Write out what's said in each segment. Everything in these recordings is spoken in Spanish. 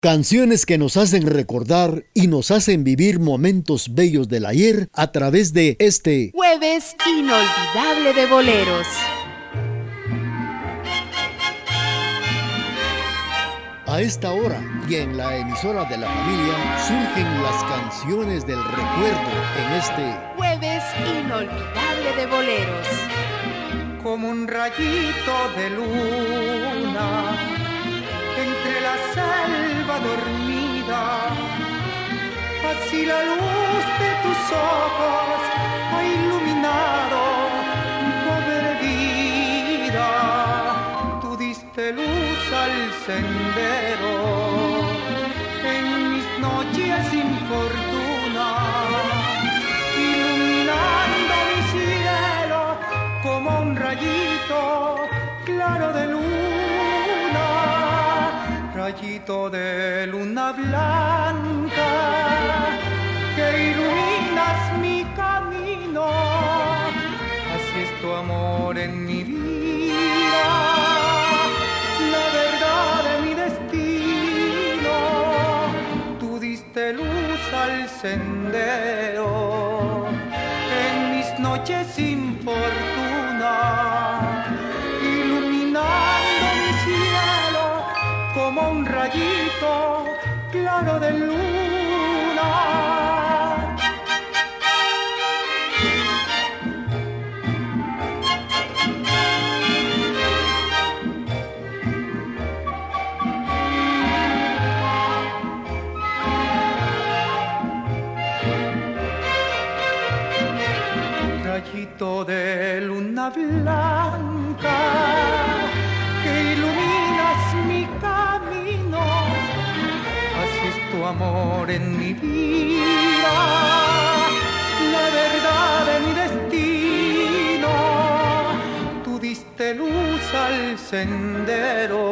Canciones que nos hacen recordar y nos hacen vivir momentos bellos del ayer a través de este jueves inolvidable de boleros. A esta hora y en la emisora de la familia surgen las canciones del recuerdo en este jueves inolvidable de boleros. Como un rayito de luna la selva dormida, así la luz de tus ojos ha iluminado mi vida. Tú diste luz al sendero en mis noches sin rayito de luna blanca que iluminas mi camino. Así es tu amor en mi vida, la verdad de mi destino. Tú diste luz al sendero claro de luna. rayito de luna blanca amor en mi vida, la verdad de mi destino. Tú diste luz al sendero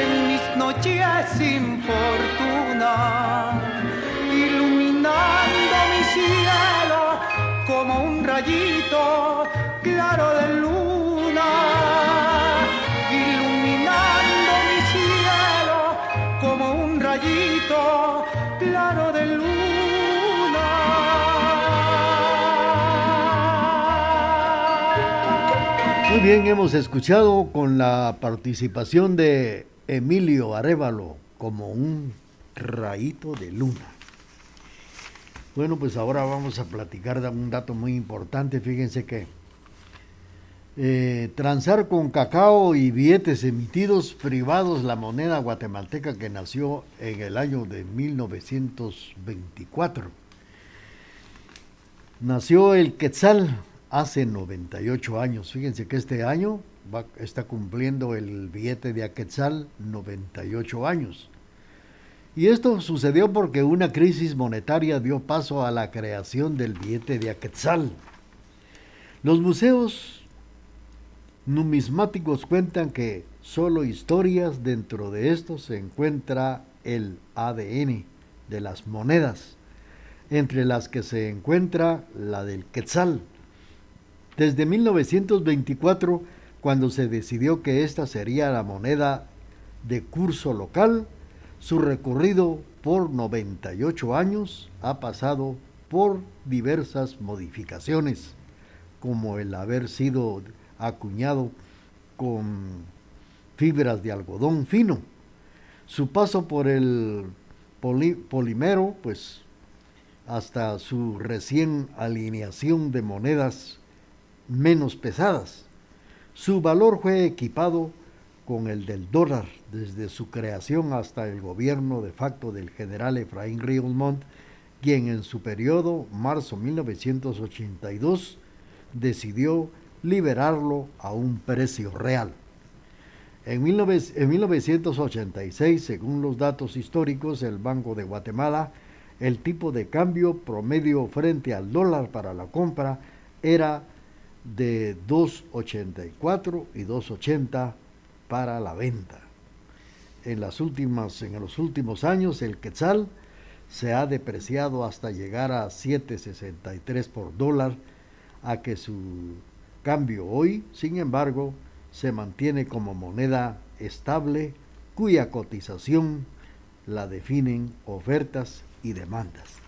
en mis noches sin fortuna, iluminando mi cielo como un rayito claro de luna, Bien, hemos escuchado con la participación de Emilio Arevalo como un rayito de luna. Bueno, pues ahora vamos a platicar de un dato muy importante. Fíjense que eh, transar con cacao y billetes emitidos privados la moneda guatemalteca que nació en el año de 1924. Nació el Quetzal hace 98 años. Fíjense que este año está cumpliendo el billete de Quetzal 98 años. Y esto sucedió porque una crisis monetaria dio paso a la creación del billete de Aquetzal. Los museos numismáticos cuentan que solo historias dentro de esto se encuentra el ADN de las monedas, entre las que se encuentra la del Quetzal. Desde 1924, cuando se decidió que esta sería la moneda de curso local, su recorrido por 98 años ha pasado por diversas modificaciones, como el haber sido acuñado con fibras de algodón fino. Su paso por el poli polimero, pues hasta su recién alineación de monedas menos pesadas. Su valor fue equipado con el del dólar desde su creación hasta el gobierno de facto del general Efraín Riegelmont, quien en su periodo, marzo 1982, decidió liberarlo a un precio real. En, 1986, según los datos históricos del Banco de Guatemala, el tipo de cambio promedio frente al dólar para la compra era de 2.84 y 2.80 para la venta. En, las últimas, en los últimos años el quetzal se ha depreciado hasta llegar a 7.63 por dólar, a que su cambio hoy, sin embargo, se mantiene como moneda estable cuya cotización la definen ofertas y demandas.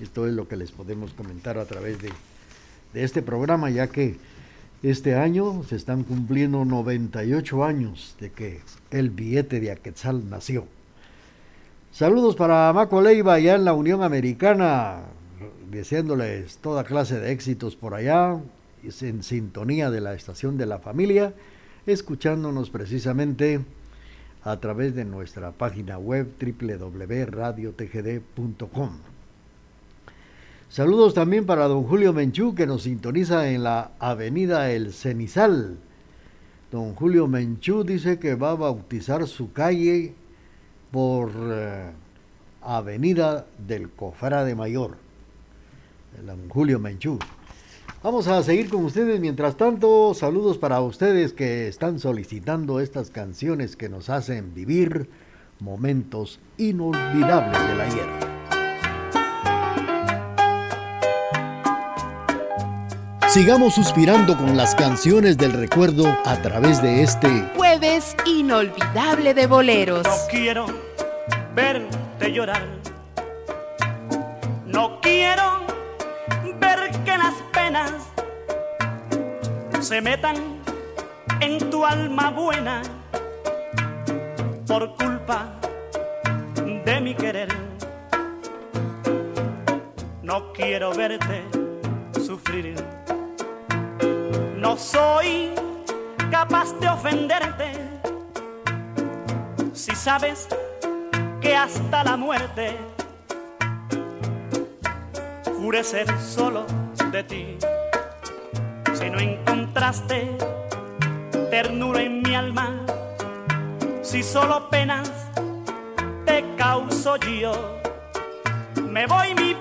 Esto es lo que les podemos comentar a través de, de este programa, ya que este año se están cumpliendo 98 años de que el billete de Aquetzal nació. Saludos para Maco Leiva allá en la Unión Americana, deseándoles toda clase de éxitos por allá, en sintonía de la estación de la familia, escuchándonos precisamente a través de nuestra página web www.radiotgd.com. Saludos también para don Julio Menchú que nos sintoniza en la avenida El Cenizal. Don Julio Menchú dice que va a bautizar su calle por eh, avenida del Cofrade Mayor. Don Julio Menchú. Vamos a seguir con ustedes. Mientras tanto, saludos para ustedes que están solicitando estas canciones que nos hacen vivir momentos inolvidables del ayer. Sigamos suspirando con las canciones del recuerdo a través de este jueves inolvidable de boleros. No quiero verte llorar. No quiero ver que las penas se metan en tu alma buena por culpa de mi querer. No quiero verte sufrir no soy capaz de ofenderte si sabes que hasta la muerte juré ser solo de ti. Si no encontraste ternura en mi alma, si solo penas te causo yo, me voy mi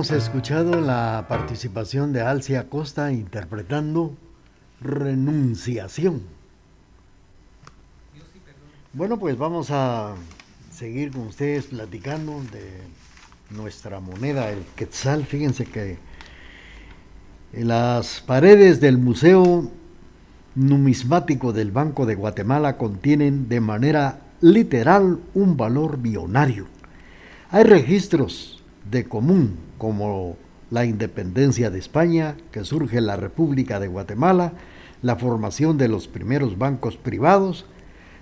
hemos escuchado la participación de Alcia Costa interpretando Renunciación. Bueno, pues vamos a seguir con ustedes platicando de nuestra moneda, el quetzal. Fíjense que las paredes del Museo Numismático del Banco de Guatemala contienen de manera literal un valor bionario. Hay registros de común, como la independencia de España, que surge la República de Guatemala, la formación de los primeros bancos privados.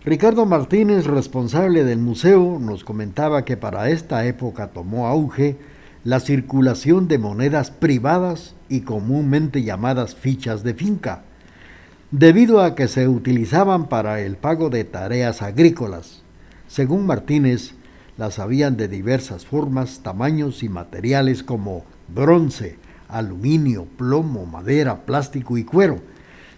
Ricardo Martínez, responsable del museo, nos comentaba que para esta época tomó auge la circulación de monedas privadas y comúnmente llamadas fichas de finca, debido a que se utilizaban para el pago de tareas agrícolas. Según Martínez, las habían de diversas formas, tamaños y materiales como bronce, aluminio, plomo, madera, plástico y cuero.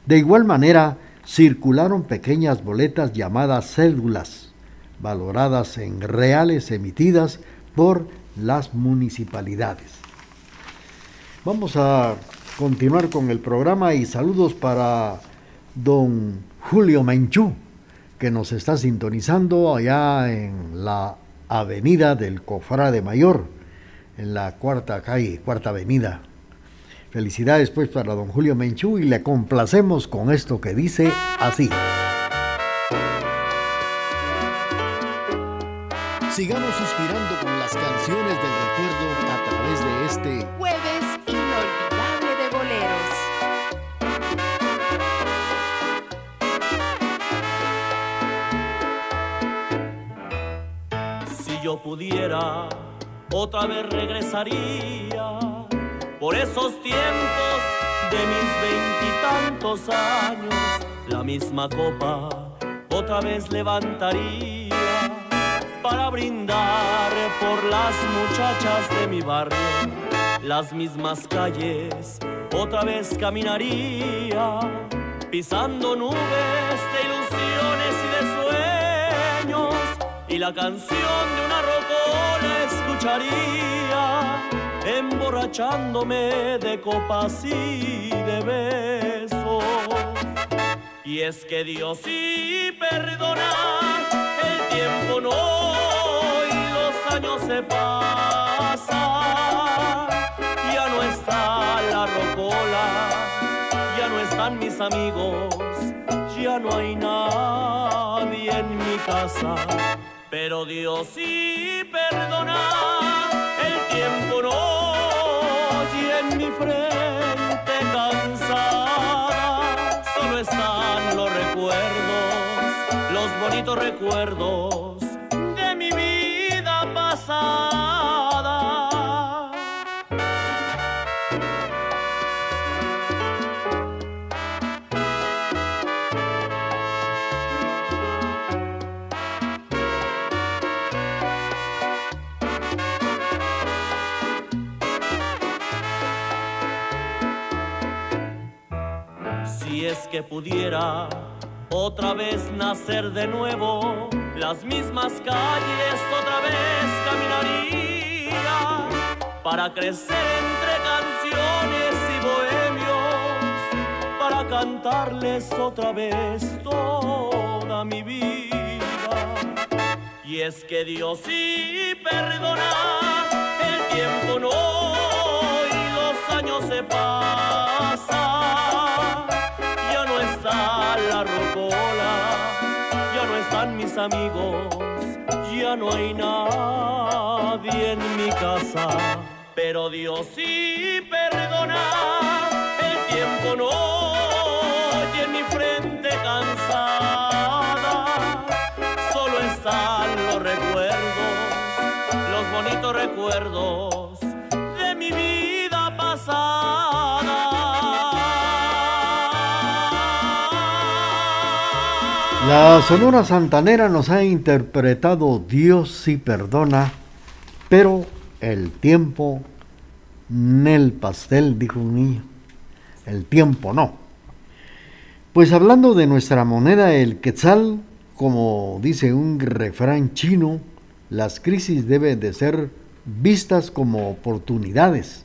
De igual manera, circularon pequeñas boletas llamadas cédulas, valoradas en reales emitidas por las municipalidades. Vamos a continuar con el programa y saludos para don Julio Menchú, que nos está sintonizando allá en la Avenida del Cofrade Mayor, en la cuarta calle, cuarta avenida. Felicidades pues para don Julio Menchú y le complacemos con esto que dice así. Sigamos suspirando con las canciones del recuerdo a través de este jueves pudiera, otra vez regresaría por esos tiempos de mis veintitantos años, la misma copa otra vez levantaría para brindar por las muchachas de mi barrio. Las mismas calles otra vez caminaría, pisando nubes de ilusiones y la canción de una rocola escucharía, emborrachándome de copas y de besos. Y es que Dios sí perdona, el tiempo no años se pasa, ya no está la rocola, ya no están mis amigos, ya no hay nadie en mi casa, pero Dios sí perdona, el tiempo no, y en mi frente cansada, solo están los recuerdos, los bonitos recuerdos que pudiera otra vez nacer de nuevo, las mismas calles otra vez caminaría para crecer entre canciones y bohemios, para cantarles otra vez toda mi vida. Y es que Dios sí perdona, el tiempo no y los años se pasan la rocola, ya no están mis amigos, ya no hay nadie en mi casa, pero Dios sí perdona, el tiempo no y en mi frente cansada, solo están los recuerdos, los bonitos recuerdos La Sonora Santanera nos ha interpretado Dios sí perdona, pero el tiempo el pastel, dijo un niño. El tiempo no. Pues hablando de nuestra moneda, el quetzal, como dice un refrán chino, las crisis deben de ser vistas como oportunidades.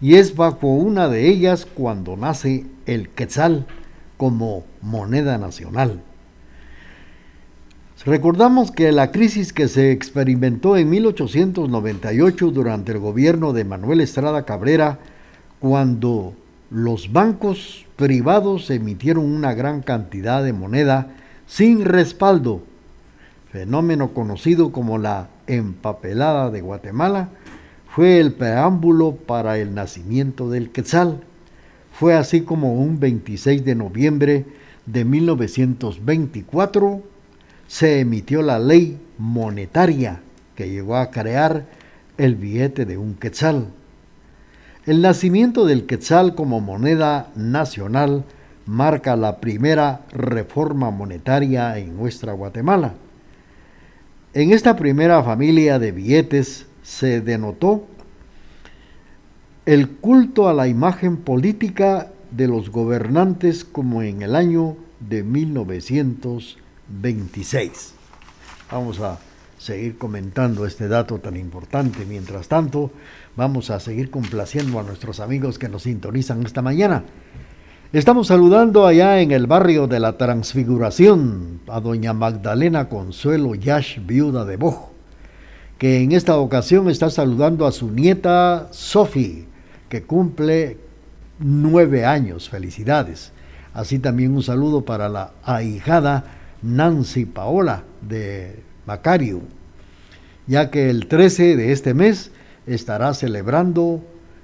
Y es bajo una de ellas cuando nace el quetzal como moneda nacional. Recordamos que la crisis que se experimentó en 1898 durante el gobierno de Manuel Estrada Cabrera, cuando los bancos privados emitieron una gran cantidad de moneda sin respaldo, fenómeno conocido como la empapelada de Guatemala, fue el preámbulo para el nacimiento del Quetzal. Fue así como un 26 de noviembre de 1924 se emitió la ley monetaria que llegó a crear el billete de un quetzal. El nacimiento del quetzal como moneda nacional marca la primera reforma monetaria en nuestra Guatemala. En esta primera familia de billetes se denotó el culto a la imagen política de los gobernantes como en el año de 1900 26. Vamos a seguir comentando este dato tan importante. Mientras tanto, vamos a seguir complaciendo a nuestros amigos que nos sintonizan esta mañana. Estamos saludando allá en el barrio de la Transfiguración a doña Magdalena Consuelo Yash, viuda de Bojo. que en esta ocasión está saludando a su nieta Sophie, que cumple nueve años. Felicidades. Así también un saludo para la ahijada Nancy Paola de Macario, ya que el 13 de este mes estará celebrando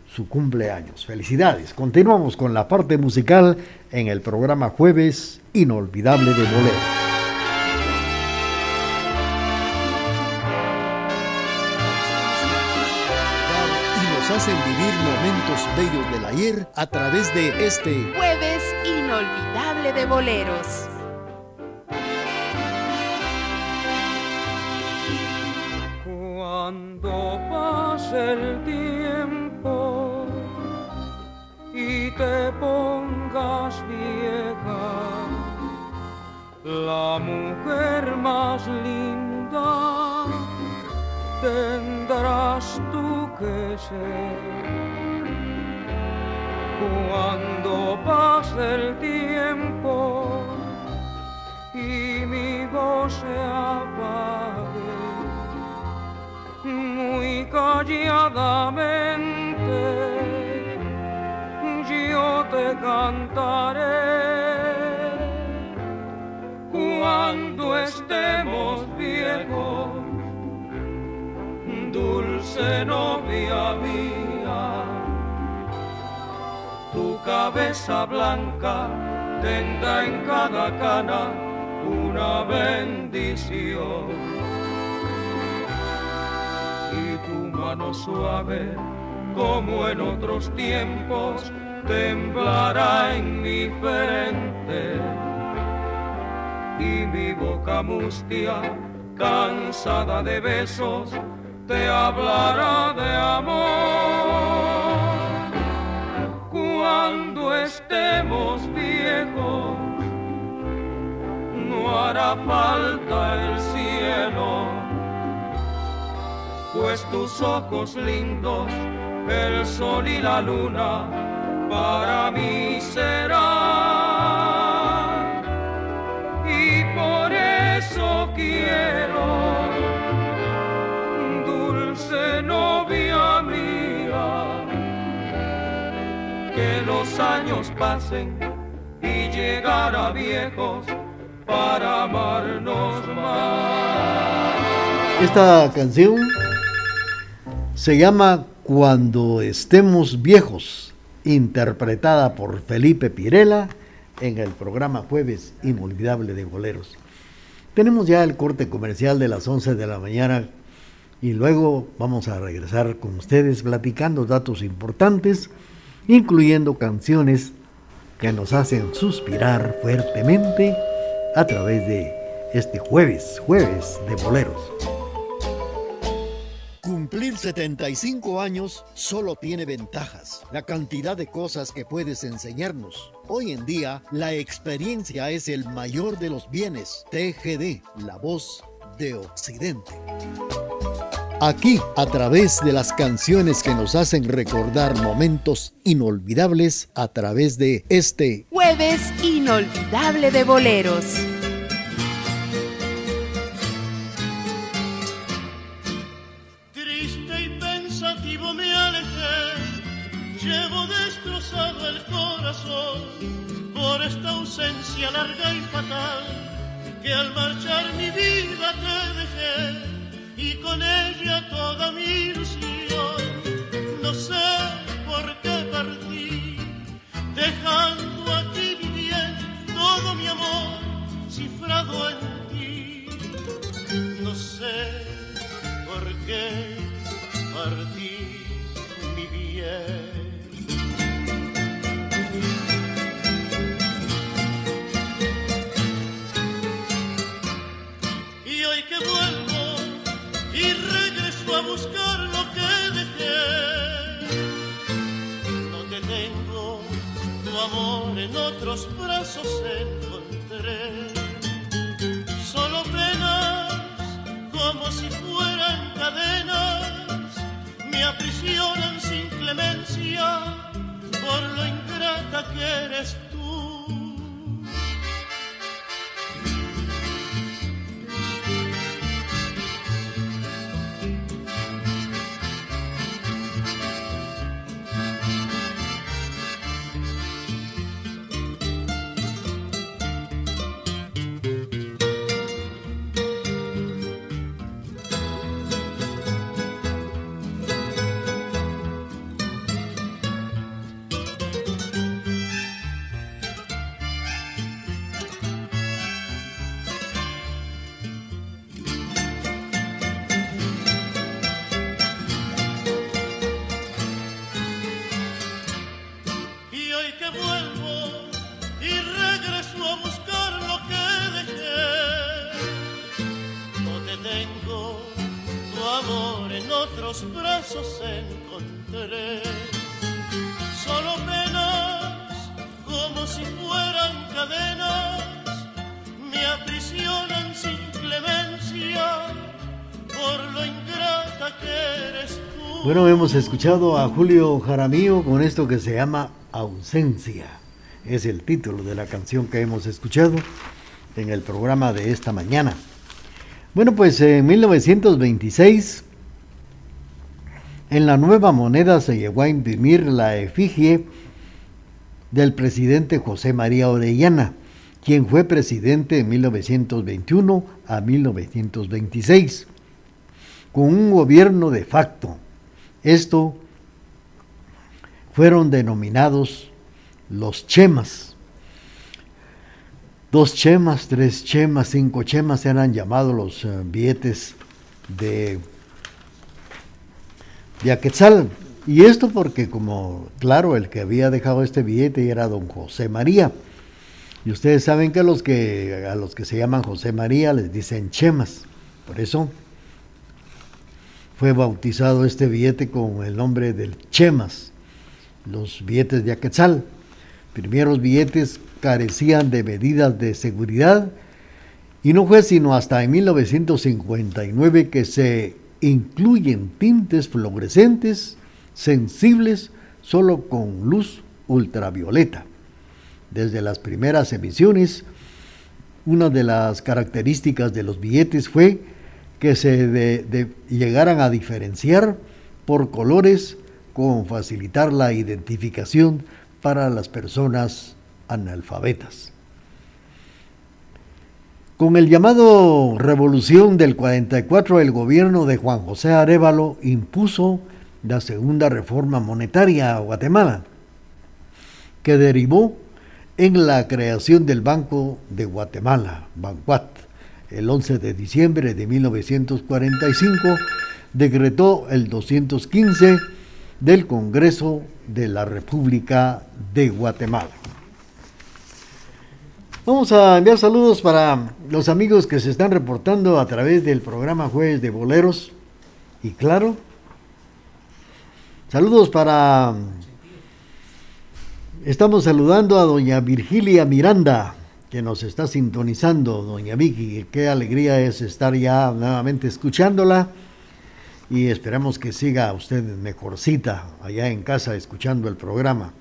su cumpleaños. Felicidades. Continuamos con la parte musical en el programa Jueves Inolvidable de Bolero. hacen vivir momentos bellos del ayer a través de este jueves inolvidable de boleros. Cuando pase el tiempo y te pongas vieja, la mujer más linda tendrás tú que ser. Cuando pase el tiempo y mi voz se apague, muy calladamente yo te cantaré. Cuando estemos viejos dulce novia mía. Tu cabeza blanca tendrá en cada cana una bendición. Suave, como en otros tiempos, temblará en mi frente. Y mi boca mustia, cansada de besos, te hablará de amor. Cuando estemos viejos, no hará falta el cielo, pues tus ojos lindos, el sol y la luna, para mí serán. Y por eso quiero novia mía. Que los años pasen y llegar a viejos para amarnos más. Esta canción se llama Cuando estemos viejos, interpretada por Felipe Pirela en el programa Jueves Inolvidable de Boleros. Tenemos ya el corte comercial de las 11 de la mañana y luego vamos a regresar con ustedes platicando datos importantes, incluyendo canciones que nos hacen suspirar fuertemente a través de este jueves, jueves de boleros. Cumplir 75 años solo tiene ventajas, la cantidad de cosas que puedes enseñarnos. Hoy en día, la experiencia es el mayor de los bienes. TGD, la voz de Occidente. Aquí, a través de las canciones que nos hacen recordar momentos inolvidables, a través de este jueves inolvidable de boleros. Ausencia larga y fatal que al marchar mi vida te dejé y con ella toda mi ilusión. No sé por qué partí, dejando aquí mi bien, todo mi amor cifrado en ti. No sé por qué partí mi bien. Buscar lo que dejé. Te tengo, tu amor en otros brazos encontré. Solo penas como si fueran cadenas me aprisionan sin clemencia por lo ingrata que eres Bueno, hemos escuchado a Julio Jaramillo con esto que se llama Ausencia. Es el título de la canción que hemos escuchado en el programa de esta mañana. Bueno, pues en 1926 en la nueva moneda se llegó a imprimir la efigie del presidente José María Orellana, quien fue presidente de 1921 a 1926, con un gobierno de facto. Esto fueron denominados los chemas. Dos chemas, tres chemas, cinco chemas eran llamados los eh, billetes de de Aquetzal. Y esto porque como, claro, el que había dejado este billete era don José María. Y ustedes saben que a los que, a los que se llaman José María les dicen chemas. Por eso fue bautizado este billete con el nombre del chemas, los billetes de Aquetzal. Primeros billetes carecían de medidas de seguridad y no fue sino hasta en 1959 que se incluyen tintes fluorescentes sensibles solo con luz ultravioleta. Desde las primeras emisiones, una de las características de los billetes fue que se llegaran a diferenciar por colores con facilitar la identificación para las personas analfabetas. Con el llamado Revolución del 44, el gobierno de Juan José Arevalo impuso la segunda reforma monetaria a Guatemala, que derivó en la creación del Banco de Guatemala, Bancuat. El 11 de diciembre de 1945 decretó el 215 del Congreso de la República de Guatemala. Vamos a enviar saludos para los amigos que se están reportando a través del programa Jueves de Boleros. Y claro, saludos para... Estamos saludando a doña Virgilia Miranda, que nos está sintonizando, doña Vicky. Qué alegría es estar ya nuevamente escuchándola. Y esperamos que siga usted mejorcita allá en casa escuchando el programa.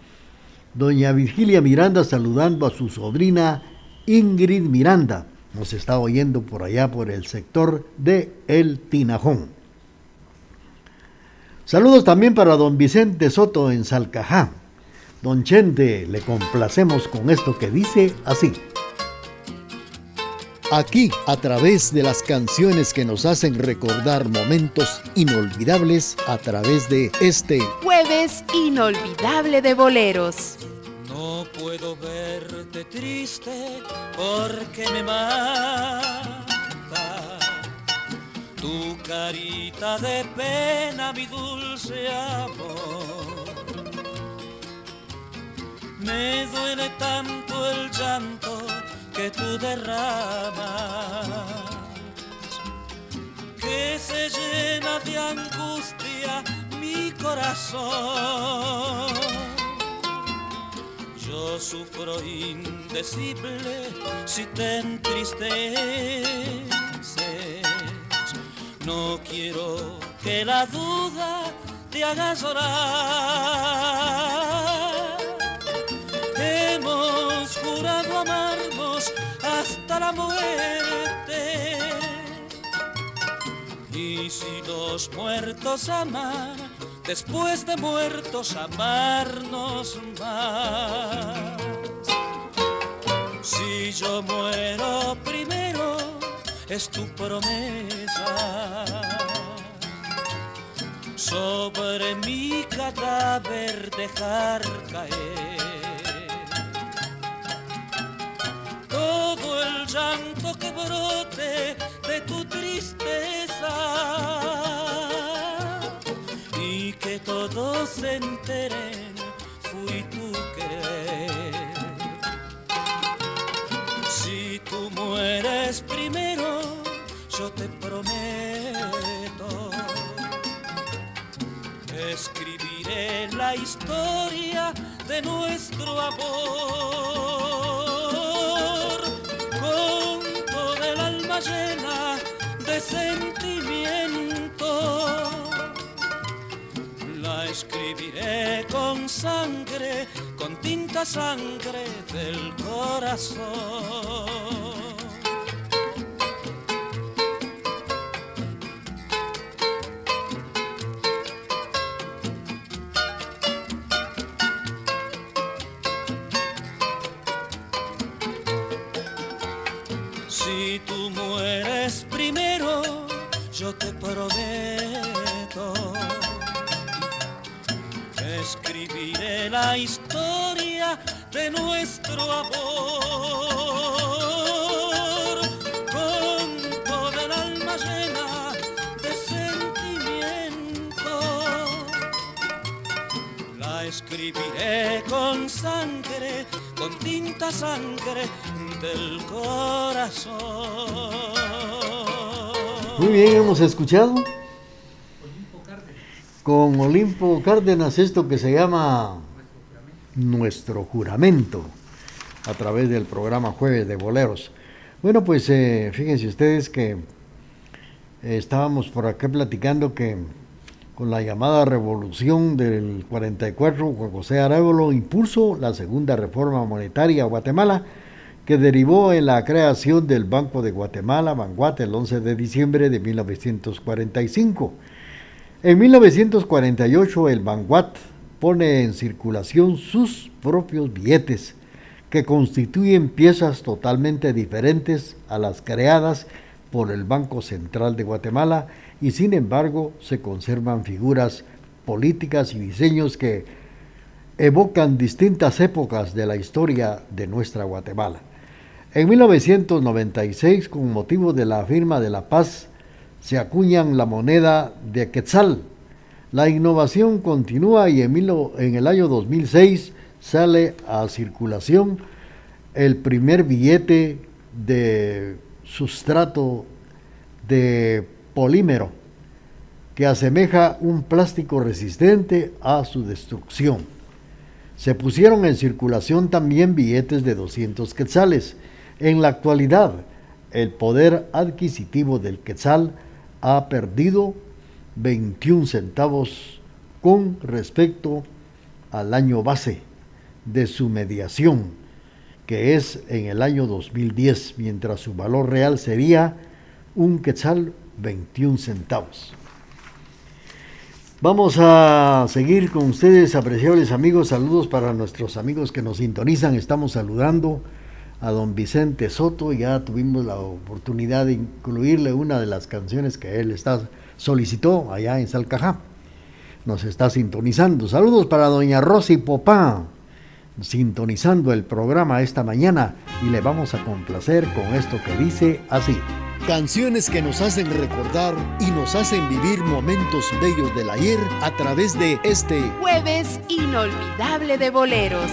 Doña Virgilia Miranda saludando a su sobrina Ingrid Miranda. Nos está oyendo por allá por el sector de El Tinajón. Saludos también para don Vicente Soto en Salcajá. Don Chente, le complacemos con esto que dice así. Aquí, a través de las canciones que nos hacen recordar momentos inolvidables, a través de este jueves inolvidable de boleros. No puedo verte triste porque me mata tu carita de pena, mi dulce amor. Me duele tanto el llanto que tú derramas, que se llena de angustia mi corazón yo sufro indecible si te entristeces. No quiero que la duda te haga llorar. Hemos jurado hasta la muerte. Y si los muertos aman, después de muertos amarnos más. Si yo muero primero, es tu promesa. Sobre mi cadáver dejar caer el llanto que brote de tu tristeza que todos se enteren, fui tu querer. Si tú mueres primero, yo te prometo escribiré la historia de nuestro amor sentimiento. La escribiré con sangre, con tinta sangre del corazón. Con sangre, con tinta sangre del corazón. Muy bien, hemos escuchado con Olimpo Cárdenas esto que se llama nuestro juramento a través del programa Jueves de Boleros. Bueno, pues eh, fíjense ustedes que eh, estábamos por acá platicando que con la llamada revolución del 44, Juan José Arevalo impuso la segunda reforma monetaria a Guatemala, que derivó en la creación del Banco de Guatemala, Banguate, el 11 de diciembre de 1945. En 1948 el Banguat pone en circulación sus propios billetes, que constituyen piezas totalmente diferentes a las creadas por el Banco Central de Guatemala y sin embargo se conservan figuras políticas y diseños que evocan distintas épocas de la historia de nuestra Guatemala. En 1996, con motivo de la firma de la paz, se acuñan la moneda de Quetzal, la innovación continúa y en, el año 2006 sale a circulación el primer billete de sustrato de polímero que asemeja un plástico resistente a su destrucción. Se pusieron en circulación también billetes de 200 quetzales. En la actualidad, el poder adquisitivo del quetzal ha perdido 21 centavos con respecto al año base de su mediación, que es en el año 2010, mientras su valor real sería un quetzal 21 centavos. Vamos a seguir con ustedes, apreciables amigos. Saludos para nuestros amigos que nos sintonizan. Estamos saludando a don Vicente Soto. Ya tuvimos la oportunidad de incluirle una de las canciones que él está solicitó allá en Salcajá. Nos está sintonizando. Saludos para doña Rosy Popá, sintonizando el programa esta mañana y le vamos a complacer con esto que dice así. Canciones que nos hacen recordar y nos hacen vivir momentos bellos del ayer a través de este jueves inolvidable de boleros.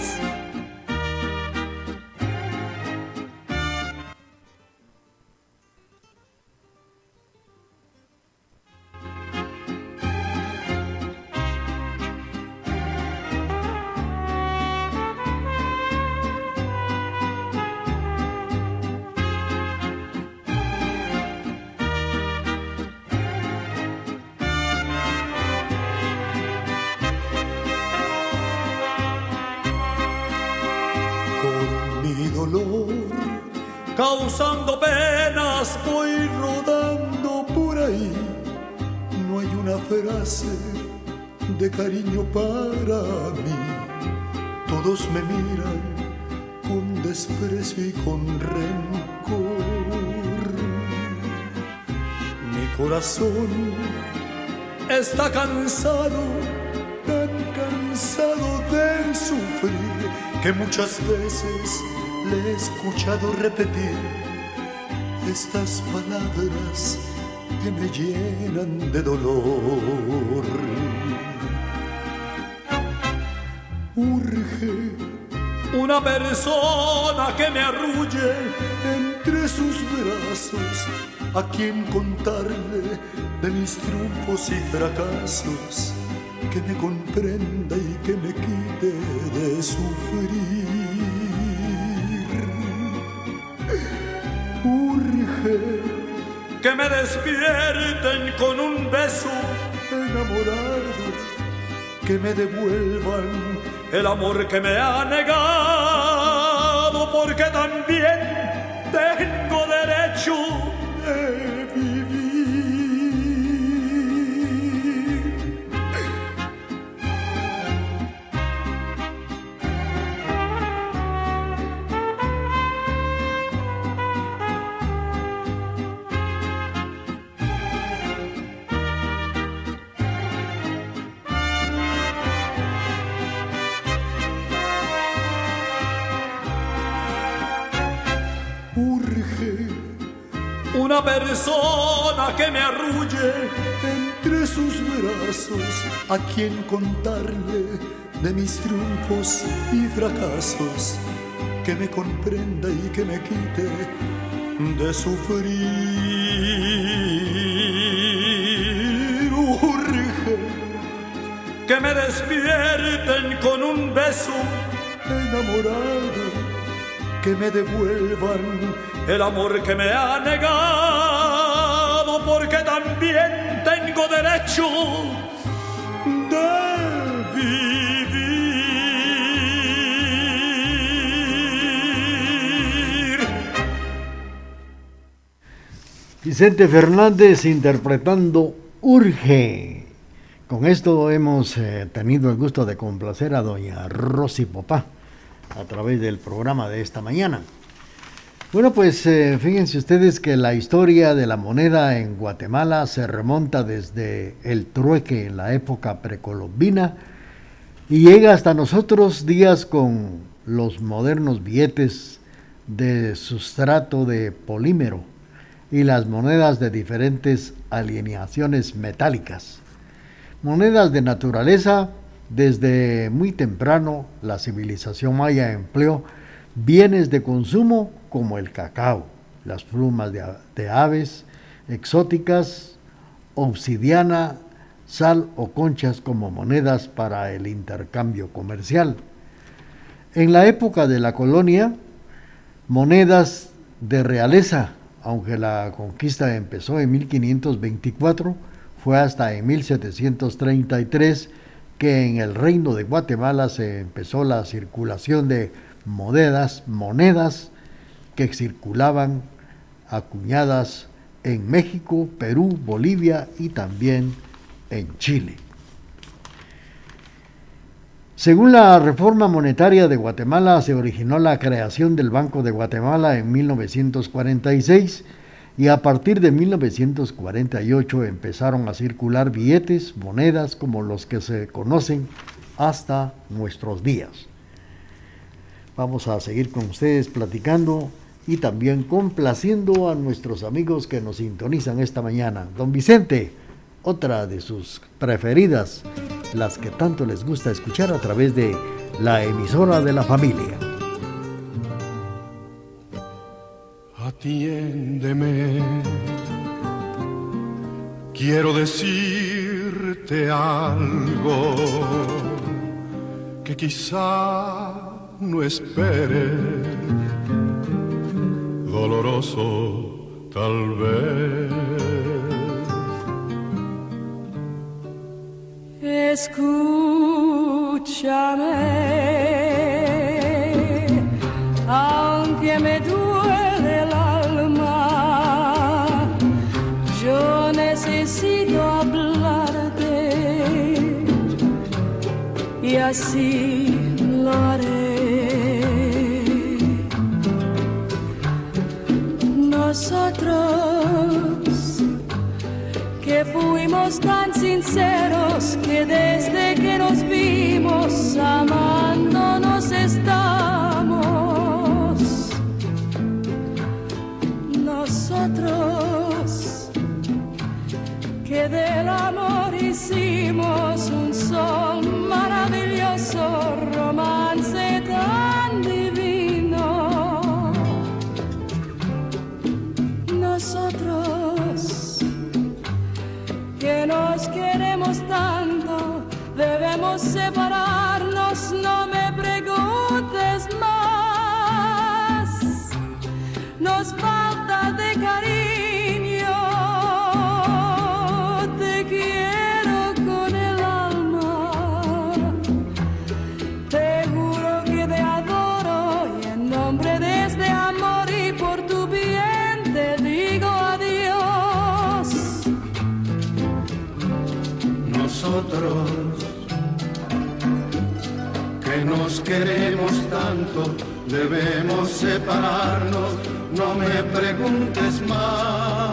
Está cansado, tan cansado de sufrir que muchas veces le he escuchado repetir estas palabras que me llenan de dolor. Urge una persona que me arrulle entre sus brazos, a quien contarle de mis triunfos y fracasos que me comprenda y que me quite de sufrir. Urge que me despierten con un beso enamorado, que me devuelvan el amor que me ha negado, porque también una persona que me arrulle entre sus brazos, a quien contarle de mis triunfos y fracasos, que me comprenda y que me quite de sufrir. Urge que me despierten con un beso enamorado, que me devuelvan el amor que me ha negado, porque también tengo derecho de vivir. Vicente Fernández interpretando Urge. Con esto hemos eh, tenido el gusto de complacer a doña Rosy Popá a través del programa de esta mañana. Bueno, pues eh, fíjense ustedes que la historia de la moneda en Guatemala se remonta desde el trueque en la época precolombina y llega hasta nosotros días con los modernos billetes de sustrato de polímero y las monedas de diferentes alineaciones metálicas. Monedas de naturaleza, desde muy temprano la civilización maya empleó bienes de consumo como el cacao, las plumas de, aves exóticas, obsidiana, sal o conchas como monedas para el intercambio comercial. En la época de la colonia, monedas de realeza, aunque la conquista empezó en 1524, fue hasta en 1733 que en el reino de Guatemala se empezó la circulación de monedas, monedas que circulaban acuñadas en México, Perú, Bolivia y también en Chile. Según la reforma monetaria de Guatemala, se originó la creación del Banco de Guatemala en 1946 y a partir de 1948 empezaron a circular billetes, monedas como los que se conocen hasta nuestros días. Vamos a seguir con ustedes platicando y también complaciendo a nuestros amigos que nos sintonizan esta mañana. Don Vicente, otra de sus preferidas, las que tanto les gusta escuchar a través de la emisora de la familia. Atiéndeme, quiero decirte algo que quizá no esperes doloroso tal vez. Escúchame, aunque me duele así lo haré. nosotros, que fuimos tan sinceros que desde que nos vimos debemos separarnos, no me preguntes más.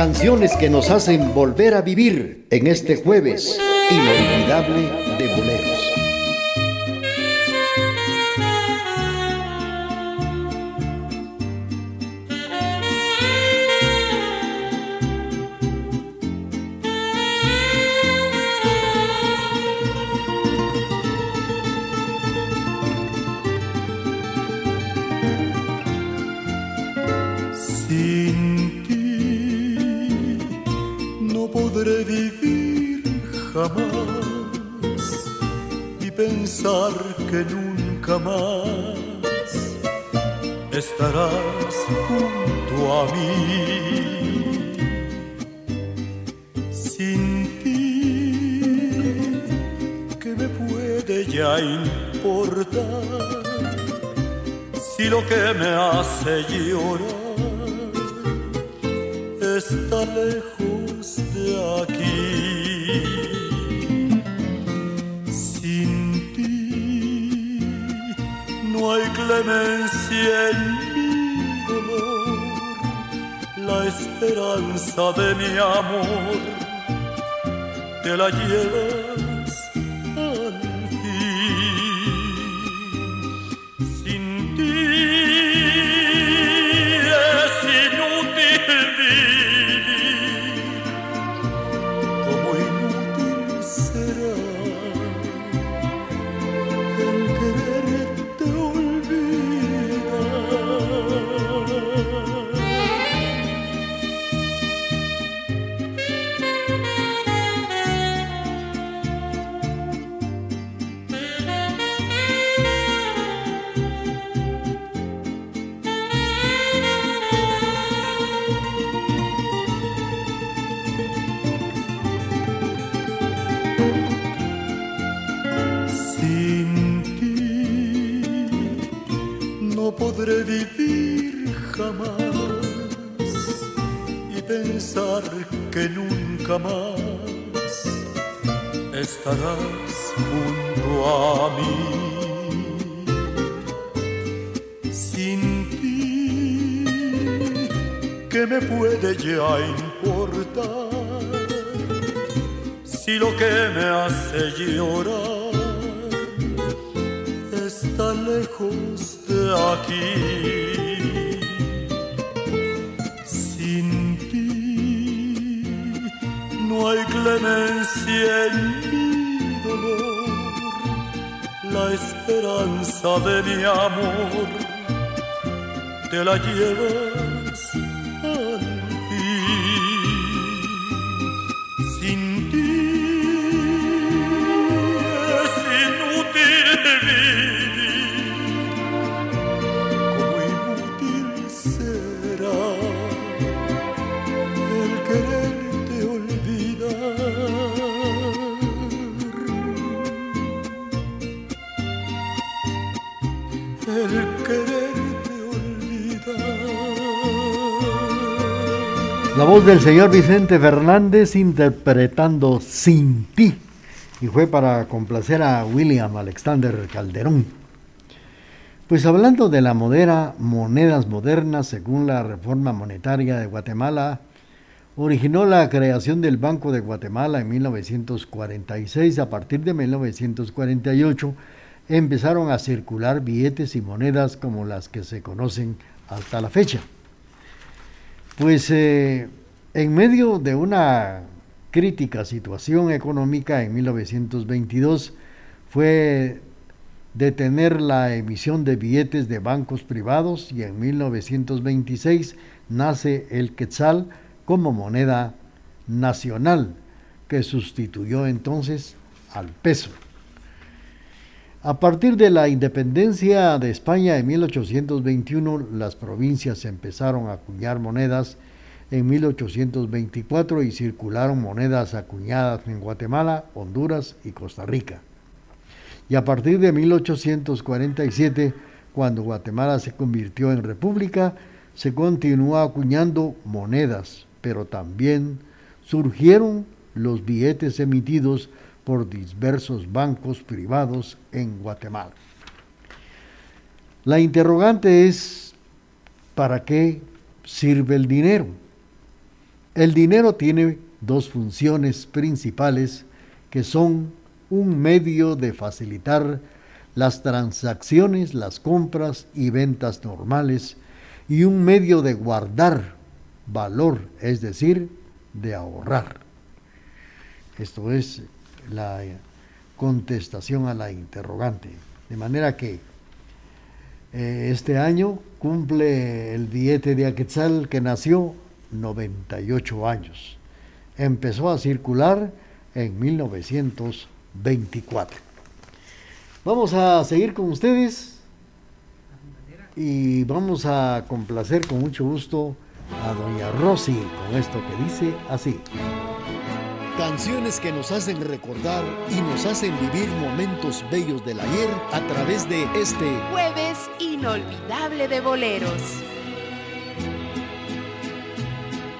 Canciones que nos hacen volver a vivir en este jueves inolvidable de boleros. Te la llevas te del señor Vicente Fernández interpretando Sin ti. Y fue para complacer a William Alexander Calderón. Pues hablando de la modera, monedas modernas, según la reforma monetaria de Guatemala, originó la creación del Banco de Guatemala en 1946. A partir de 1948 empezaron a circular billetes y monedas como las que se conocen hasta la fecha. Pues eh, en medio de una crítica situación económica en 1922 fue detener la emisión de billetes de bancos privados y en 1926 nace el quetzal como moneda nacional que sustituyó entonces al peso. A partir de la independencia de España en 1821, las provincias empezaron a acuñar monedas en 1824 y circularon monedas acuñadas en Guatemala, Honduras y Costa Rica. Y a partir de 1847, cuando Guatemala se convirtió en república, se continuó acuñando monedas, pero también surgieron los billetes emitidos por diversos bancos privados en Guatemala. La interrogante es, ¿para qué sirve el dinero? El dinero tiene dos funciones principales que son un medio de facilitar las transacciones, las compras y ventas normales y un medio de guardar valor, es decir, de ahorrar. Esto es la contestación a la interrogante. De manera que eh, este año cumple el billete de Aquetzal que nació 98 años. Empezó a circular en 1924. Vamos a seguir con ustedes y vamos a complacer con mucho gusto a doña Rosy con esto que dice así. Canciones que nos hacen recordar y nos hacen vivir momentos bellos del ayer a través de este jueves inolvidable de boleros.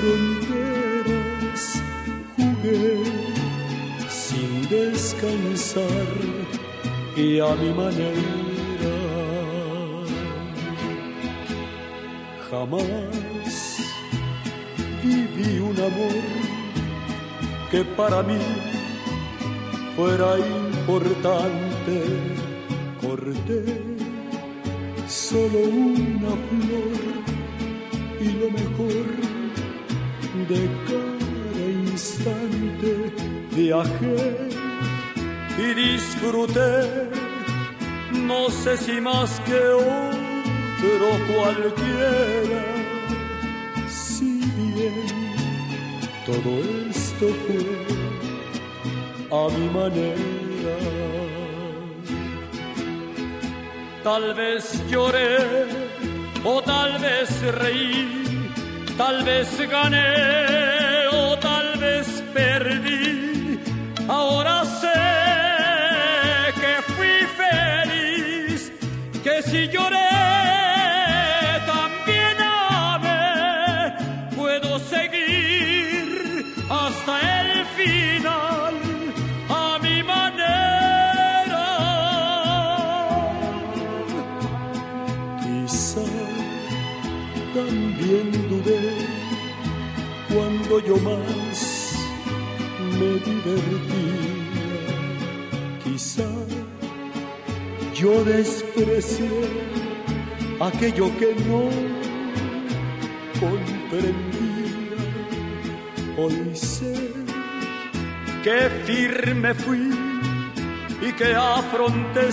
fronteras jugué sin descansar y a mi manera. Jamás viví un amor que para mí fuera importante. Corté solo una flor y lo mejor de cada instante viajé y disfruté, no sé si más que otro cualquiera, si bien todo esto fue a mi manera. Tal vez lloré o tal vez reí, tal vez gané yo más me divertía. Quizá yo desprecié aquello que no comprendía. Hoy sé que firme fui y que afronté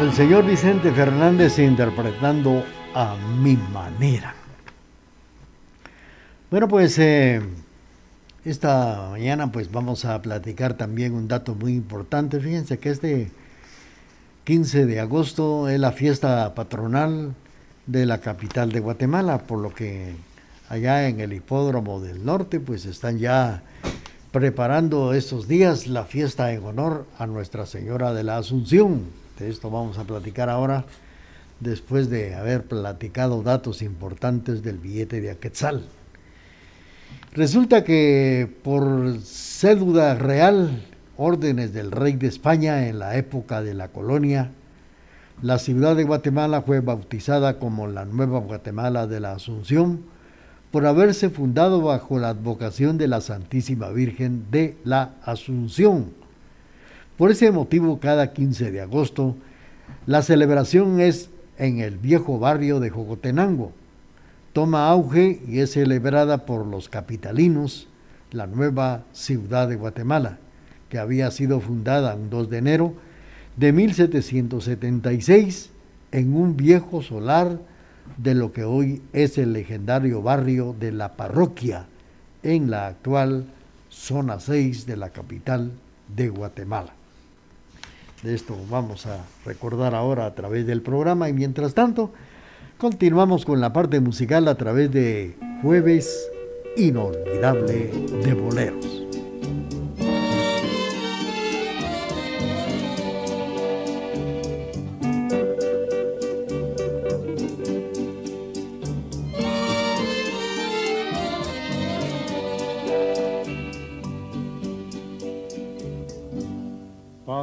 El señor Vicente Fernández interpretando a mi manera. Bueno, pues eh, esta mañana pues vamos a platicar también un dato muy importante. Fíjense que este 15 de agosto es la fiesta patronal de la capital de Guatemala, por lo que allá en el hipódromo del norte pues están ya preparando estos días la fiesta en honor a Nuestra Señora de la Asunción. Esto vamos a platicar ahora después de haber platicado datos importantes del billete de Aquetzal. Resulta que por cédula real, órdenes del rey de España en la época de la colonia, la ciudad de Guatemala fue bautizada como la Nueva Guatemala de la Asunción por haberse fundado bajo la advocación de la Santísima Virgen de la Asunción. Por ese motivo, cada 15 de agosto, la celebración es en el viejo barrio de Jocotenango, toma auge y es celebrada por los capitalinos, la nueva ciudad de Guatemala, que había sido fundada un 2 de enero de 1776 en un viejo solar de lo que hoy es el legendario barrio de la parroquia en la actual zona 6 de la capital de Guatemala. De esto vamos a recordar ahora a través del programa y mientras tanto Continuamos con la parte musical a través de Jueves Inolvidable de Boleros.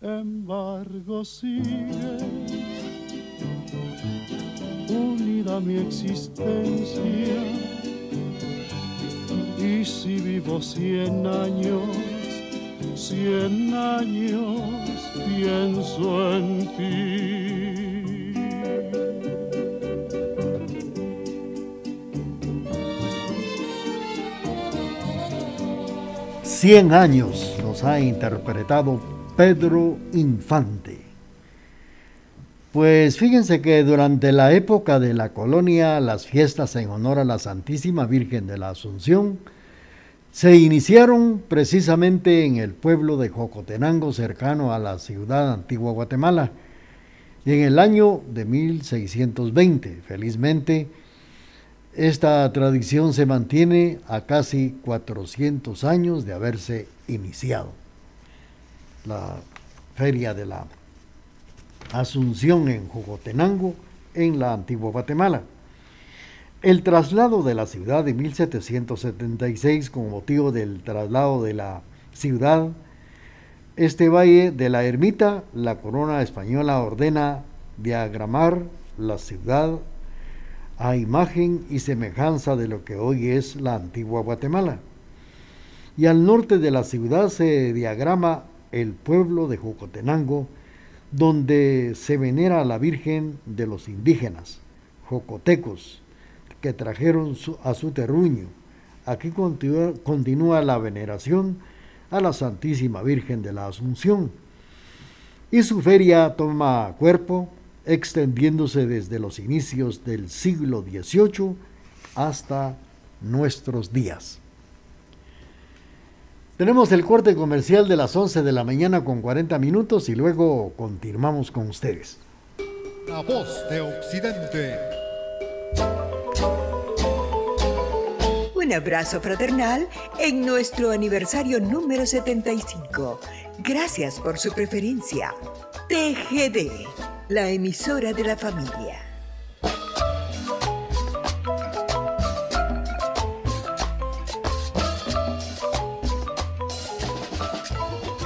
embargo sigue unida mi existencia Y si vivo cien años, cien años pienso en ti. Cien años nos ha interpretado Pedro Infante. Pues fíjense que durante la época de la colonia, las fiestas en honor a la Santísima Virgen de la Asunción se iniciaron precisamente en el pueblo de Jocotenango, cercano a la ciudad antigua Guatemala, y en el año de 1620. Felizmente, esta tradición se mantiene a casi 400 años de haberse iniciado. La feria de la Asunción en Jocotenango, en la antigua Guatemala. El traslado de la ciudad de 1776 con motivo del traslado de la ciudad, este valle de la ermita, la corona española ordena diagramar la ciudad a imagen y semejanza de lo que hoy es la antigua Guatemala. Y al norte de la ciudad se diagrama el pueblo de Jocotenango, donde se venera a la Virgen de los indígenas, jocotecos, que trajeron a su terruño. Aquí continúa, continúa la veneración a la Santísima Virgen de la Asunción. Y su feria toma cuerpo, extendiéndose desde los inicios del siglo XVIII hasta nuestros días. Tenemos el corte comercial de las 11 de la mañana con 40 minutos y luego continuamos con ustedes. La voz de Occidente. Un abrazo fraternal en nuestro aniversario número 75. Gracias por su preferencia. TGD, la emisora de la familia.